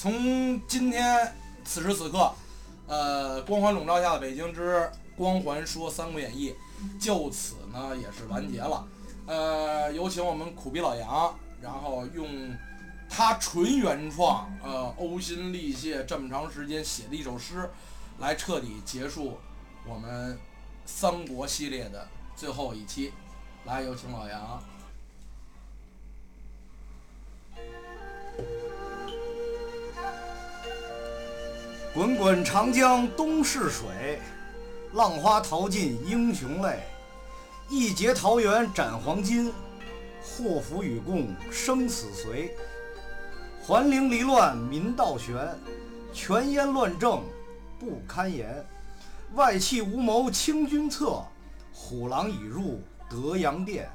从今天此时此刻，呃，光环笼罩下的北京之《光环说三国演义》就此呢也是完结了。呃，有请我们苦逼老杨，然后用他纯原创，呃，呕心沥血这么长时间写的一首诗，来彻底结束我们三国系列的最后一期。来，有请老杨。滚滚长江东逝水，浪花淘尽英雄泪。一劫桃园斩黄金，祸福与共生死随。桓灵离乱民道悬，权阉乱政不堪言。外戚无谋清君侧，虎狼已入德阳殿。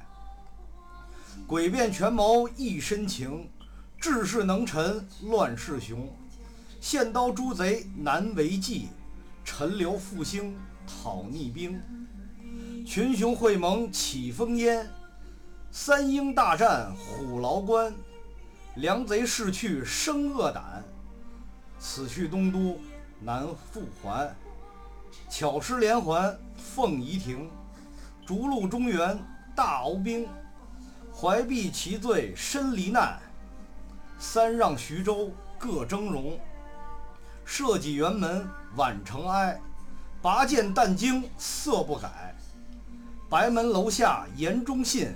诡辩权谋一身情，治世能臣乱世雄。献刀诛贼难为继，陈留复兴讨逆兵。群雄会盟起烽烟，三英大战虎牢关。梁贼逝去生恶胆，此去东都难复还。巧施连环凤仪亭，逐鹿中原大鳌兵。怀璧其罪身罹难，三让徐州各峥嵘。社稷辕门宛尘埃，拔剑但惊色不改。白门楼下言忠信，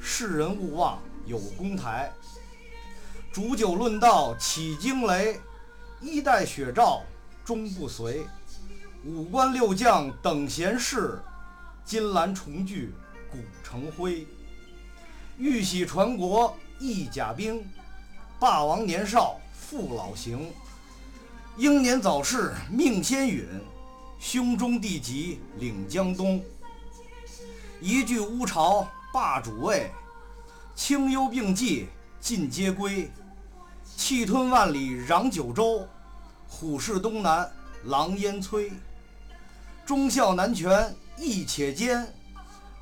世人勿忘有公台。煮酒论道起惊雷，衣带血诏终不随。五官六将等闲事，金兰重聚古成灰。玉玺传国一甲兵，霸王年少父老行。英年早逝命先陨，胸中地极领江东。一句乌巢霸主位，清幽并济尽皆归。气吞万里攘九州，虎视东南狼烟摧。忠孝难全义且坚，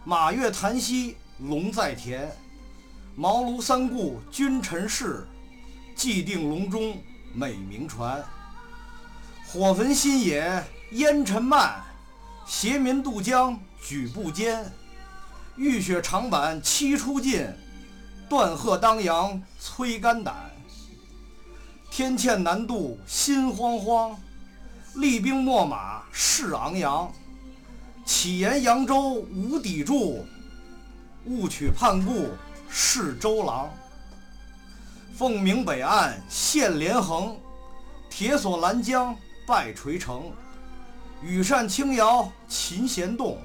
马跃檀溪龙在田。茅庐三顾君臣事，既定隆中美名传。火焚新野烟尘漫，携民渡江举步艰。浴血长坂七出尽，断鹤当阳催肝胆。天堑难渡心慌慌，厉兵秣马势昂扬。岂言扬州无砥柱，误取叛故是周郎。凤鸣北岸现连横，铁索拦江。败垂成，羽扇轻摇琴弦动，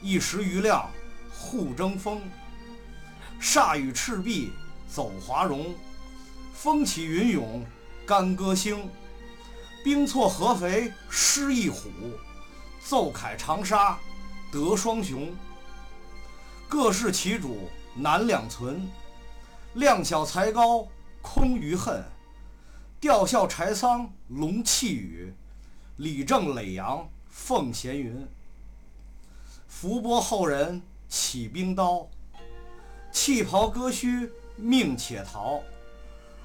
一时余亮互争锋。煞雨赤壁走华容，风起云涌干戈兴。兵错合肥失一虎，奏凯长沙得双雄。各事其主难两存，量小才高空余恨。吊孝柴桑龙泣雨，李正耒阳奉闲云。伏波后人起兵刀，弃袍割须命且逃。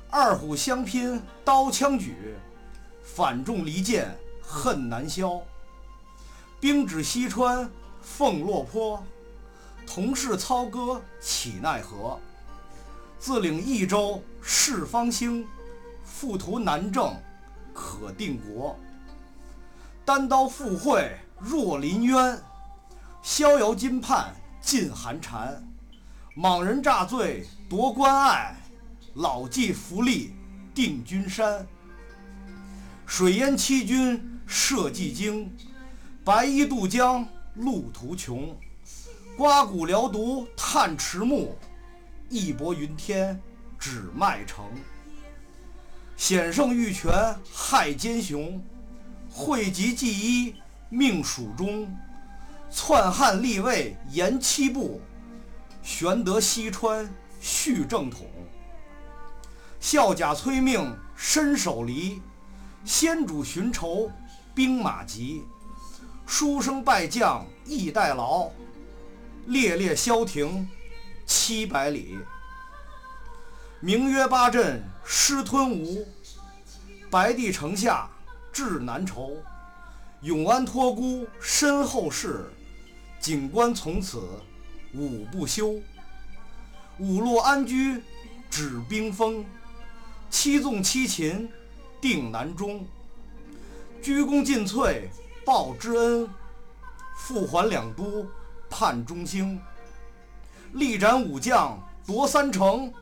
二虎相拼刀枪举，反众离间恨难消。兵指西川凤落坡，同是操戈岂奈何？自领益州事方兴。复图南郑，可定国。单刀赴会若临渊，逍遥金畔尽寒蝉。莽人诈醉夺关隘，老骥伏枥定军山。水淹七军社稷惊，白衣渡江路途穷。刮骨疗毒探迟暮，义薄云天指麦城。险胜玉泉害奸雄，讳疾忌医命蜀中。篡汉立魏延七步，玄德西川续正统。孝甲催命身首离，先主寻仇兵马急。书生败将亦代劳，烈烈萧亭七百里。名曰八阵师吞吴，白帝城下志难酬，永安托孤身后事，锦官从此五不休。五路安居止冰封，七纵七擒定南中。鞠躬尽瘁报之恩，复还两都盼中兴。力斩武将夺三城，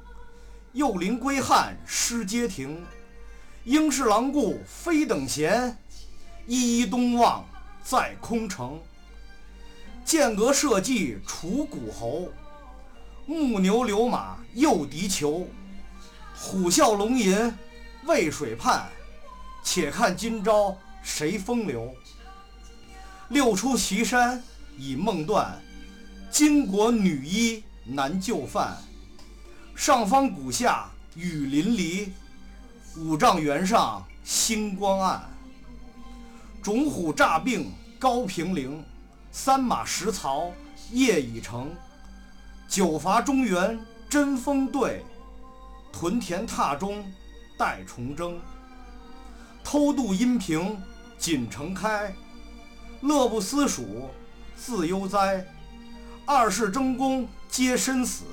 诱临归汉失街亭。应是狼顾非等闲，一一东望在空城。剑阁社稷除古侯，木牛流马诱敌囚。虎啸龙吟渭水畔，且看今朝谁风流。六出祁山已梦断，巾帼女衣难就范。上方谷下雨淋漓。五丈原上星光暗，种虎诈病高平陵，三马食槽夜已成。九伐中原针锋对，屯田榻中待重征。偷渡阴平锦城开，乐不思蜀自悠哉。二世争功皆身死，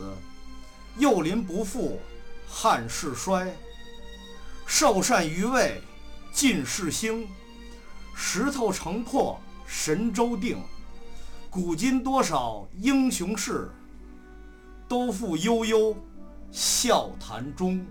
幼临不复汉室衰。寿善于位，晋世兴；石头城破，神州定。古今多少英雄事，都付悠悠笑谈中。